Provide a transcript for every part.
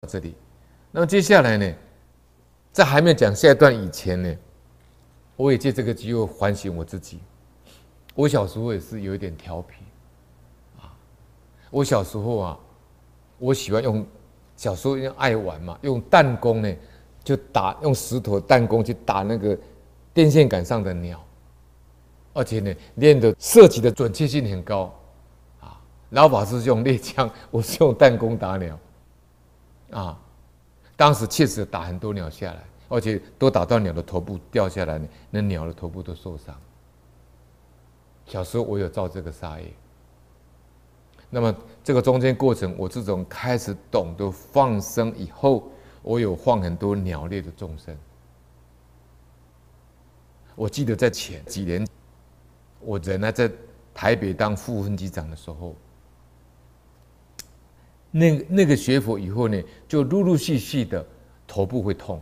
到这里。那么接下来呢，在还没有讲下一段以前呢，我也借这个机会反省我自己。我小时候也是有一点调皮啊。我小时候啊，我喜欢用小时候因为爱玩嘛，用弹弓呢就打，用石头弹弓去打那个电线杆上的鸟，而且呢练的射击的准确性很高啊。老法师是用猎枪，我是用弹弓打鸟啊。当时确实打很多鸟下来，而且都打到鸟的头部掉下来，那鸟的头部都受伤。小时候我有造这个杀业，那么这个中间过程，我自从开始懂得放生以后，我有放很多鸟类的众生。我记得在前几年，我人呢在台北当副分机长的时候。那、那个学佛以后呢，就陆陆续续的头部会痛，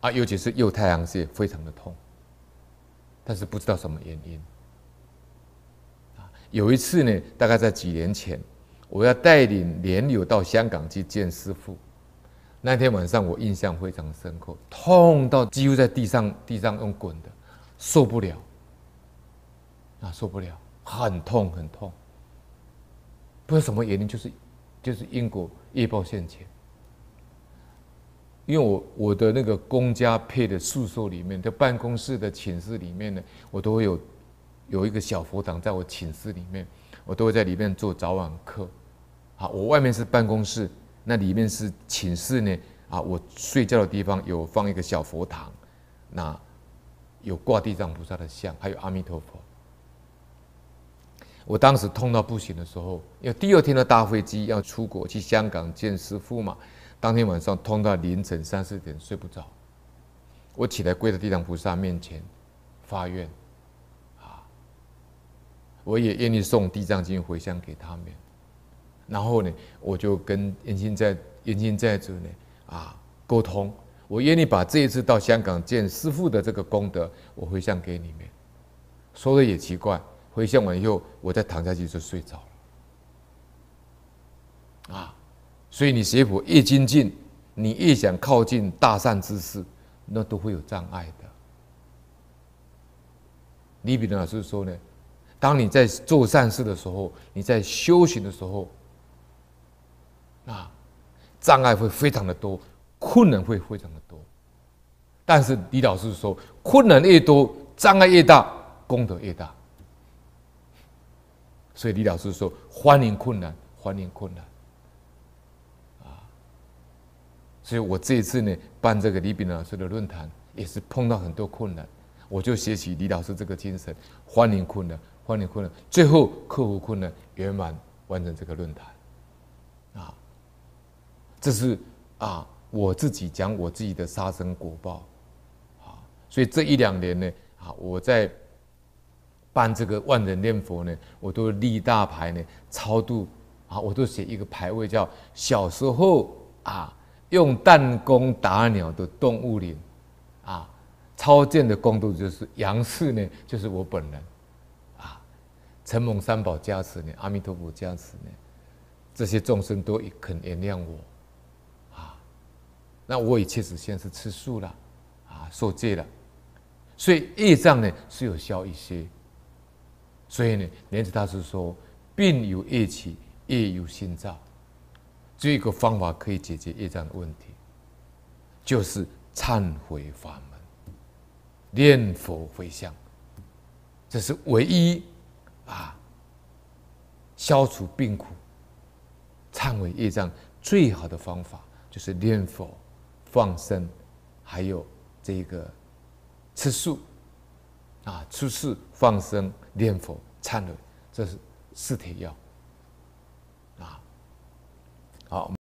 啊，尤其是右太阳穴非常的痛，但是不知道什么原因。啊，有一次呢，大概在几年前，我要带领莲友到香港去见师父，那天晚上我印象非常深刻，痛到几乎在地上地上用滚的，受不了，啊，受不了，很痛很痛。不知道什么原因，就是就是因果业报现前。因为我我的那个公家配的宿舍里面的办公室的寝室里面呢，我都会有有一个小佛堂在我寝室里面，我都会在里面做早晚课。好，我外面是办公室，那里面是寝室呢。啊，我睡觉的地方有放一个小佛堂，那有挂地藏菩萨的像，还有阿弥陀佛。我当时痛到不行的时候，因为第二天的大飞机要出国去香港见师父嘛，当天晚上痛到凌晨三四点睡不着，我起来跪在地藏菩萨面前发愿，啊，我也愿意送地藏经回向给他们，然后呢，我就跟冤亲债冤亲债主呢啊沟通，我愿意把这一次到香港见师父的这个功德，我回向给你们，说的也奇怪。回向完以后，我再躺下去就睡着了。啊，所以你学佛越精进，你越想靠近大善之事，那都会有障碍的。李炳南老师说呢，当你在做善事的时候，你在修行的时候，啊，障碍会非常的多，困难会非常的多。但是李老师说，困难越多，障碍越大，功德越大。所以李老师说：“欢迎困难，欢迎困难。”啊，所以我这一次呢办这个李炳老师的论坛，也是碰到很多困难，我就学习李老师这个精神，欢迎困难，欢迎困难，最后克服困难，圆满完成这个论坛。啊，这是啊我自己讲我自己的杀生果报。啊，所以这一两年呢，啊我在。办这个万人念佛呢，我都立大牌呢，超度啊，我都写一个牌位叫“小时候啊用弹弓打鸟的动物灵”，啊，超荐的功德就是杨氏呢，就是我本人，啊，承蒙三宝加持呢，阿弥陀佛加持呢，这些众生都肯原谅我，啊，那我也确实现在是吃素了，啊，受戒了，所以业障呢是有消一些。所以呢，莲池大师说：“病有业起，业有心造。只有一个方法可以解决业障的问题，就是忏悔法门，念佛回向。这是唯一啊，消除病苦、忏悔业障最好的方法，就是念佛、放生，还有这个吃素。”啊，出世放生、念佛、忏悔，这是四帖药。啊，好。